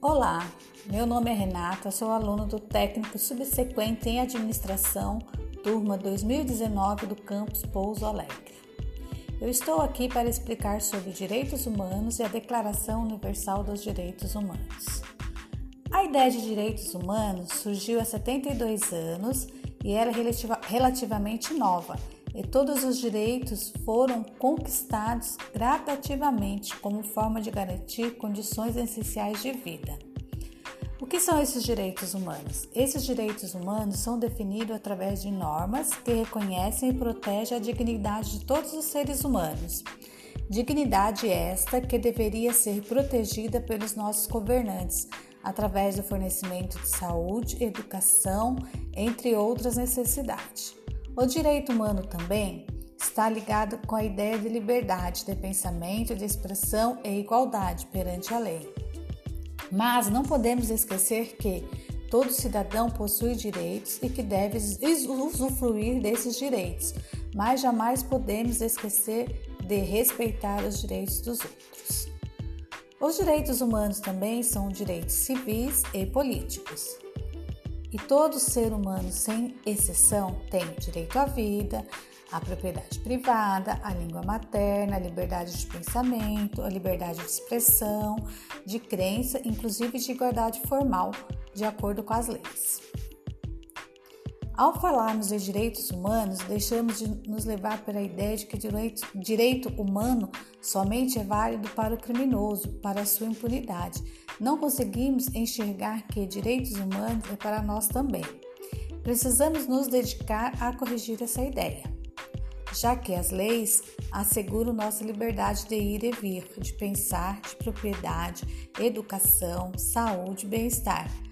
Olá, meu nome é Renata, sou aluno do técnico subsequente em administração, turma 2019 do campus Pouso Alegre. Eu estou aqui para explicar sobre direitos humanos e a Declaração Universal dos Direitos Humanos. A ideia de direitos humanos surgiu há 72 anos e era relativamente nova e todos os direitos foram conquistados gradativamente como forma de garantir condições essenciais de vida. O que são esses direitos humanos? Esses direitos humanos são definidos através de normas que reconhecem e protegem a dignidade de todos os seres humanos. Dignidade esta que deveria ser protegida pelos nossos governantes, através do fornecimento de saúde, educação, entre outras necessidades. O direito humano também está ligado com a ideia de liberdade de pensamento, de expressão e igualdade perante a lei. Mas não podemos esquecer que todo cidadão possui direitos e que deve usufruir desses direitos, mas jamais podemos esquecer de respeitar os direitos dos outros. Os direitos humanos também são direitos civis e políticos. E todo ser humano, sem exceção, tem direito à vida, à propriedade privada, à língua materna, à liberdade de pensamento, à liberdade de expressão, de crença, inclusive de igualdade formal, de acordo com as leis. Ao falarmos de direitos humanos, deixamos de nos levar pela ideia de que direito, direito humano somente é válido para o criminoso, para a sua impunidade. Não conseguimos enxergar que direitos humanos é para nós também. Precisamos nos dedicar a corrigir essa ideia, já que as leis asseguram nossa liberdade de ir e vir, de pensar, de propriedade, educação, saúde e bem-estar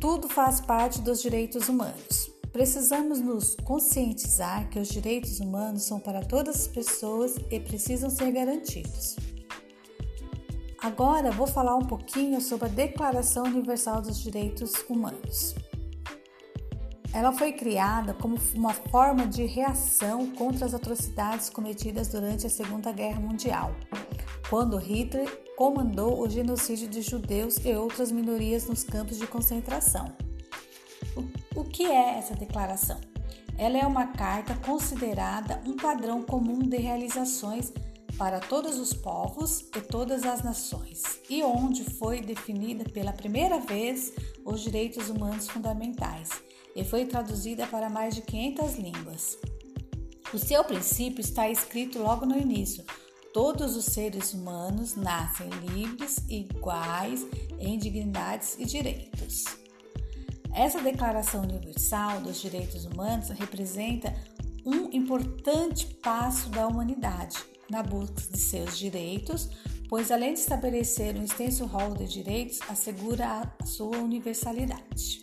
tudo faz parte dos direitos humanos. Precisamos nos conscientizar que os direitos humanos são para todas as pessoas e precisam ser garantidos. Agora vou falar um pouquinho sobre a Declaração Universal dos Direitos Humanos. Ela foi criada como uma forma de reação contra as atrocidades cometidas durante a Segunda Guerra Mundial, quando Hitler comandou o genocídio de judeus e outras minorias nos campos de concentração. O, que é essa declaração? Ela é uma carta considerada um padrão comum de realizações para todos os povos e todas as nações, e onde foi definida pela primeira vez os direitos humanos fundamentais e foi traduzida para mais de 500 línguas. O seu princípio está escrito logo no início, Todos os seres humanos nascem livres e iguais em dignidades e direitos. Essa Declaração Universal dos Direitos Humanos representa um importante passo da humanidade na busca de seus direitos, pois além de estabelecer um extenso rol de direitos, assegura a sua universalidade.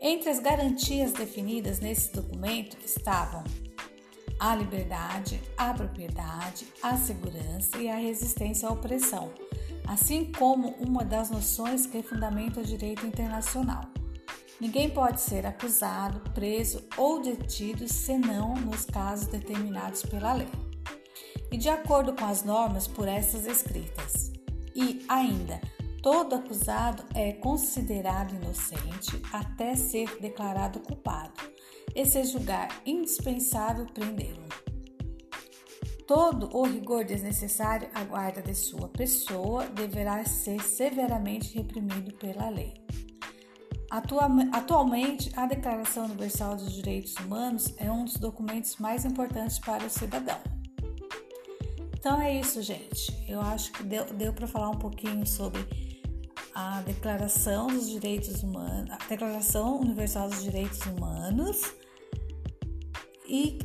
Entre as garantias definidas nesse documento estavam a liberdade, a propriedade, a segurança e a resistência à opressão, assim como uma das noções que fundamenta o direito internacional. Ninguém pode ser acusado, preso ou detido senão nos casos determinados pela lei. E de acordo com as normas por essas escritas. E ainda, todo acusado é considerado inocente até ser declarado culpado e se julgar indispensável prendê-lo. Todo o rigor desnecessário à guarda de sua pessoa deverá ser severamente reprimido pela lei. Atualmente, a Declaração Universal dos Direitos Humanos é um dos documentos mais importantes para o cidadão. Então é isso, gente. Eu acho que deu, deu para falar um pouquinho sobre a Declaração dos Direitos Humanos, a Declaração Universal dos Direitos Humanos e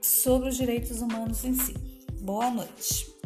sobre os direitos humanos em si. Boa noite.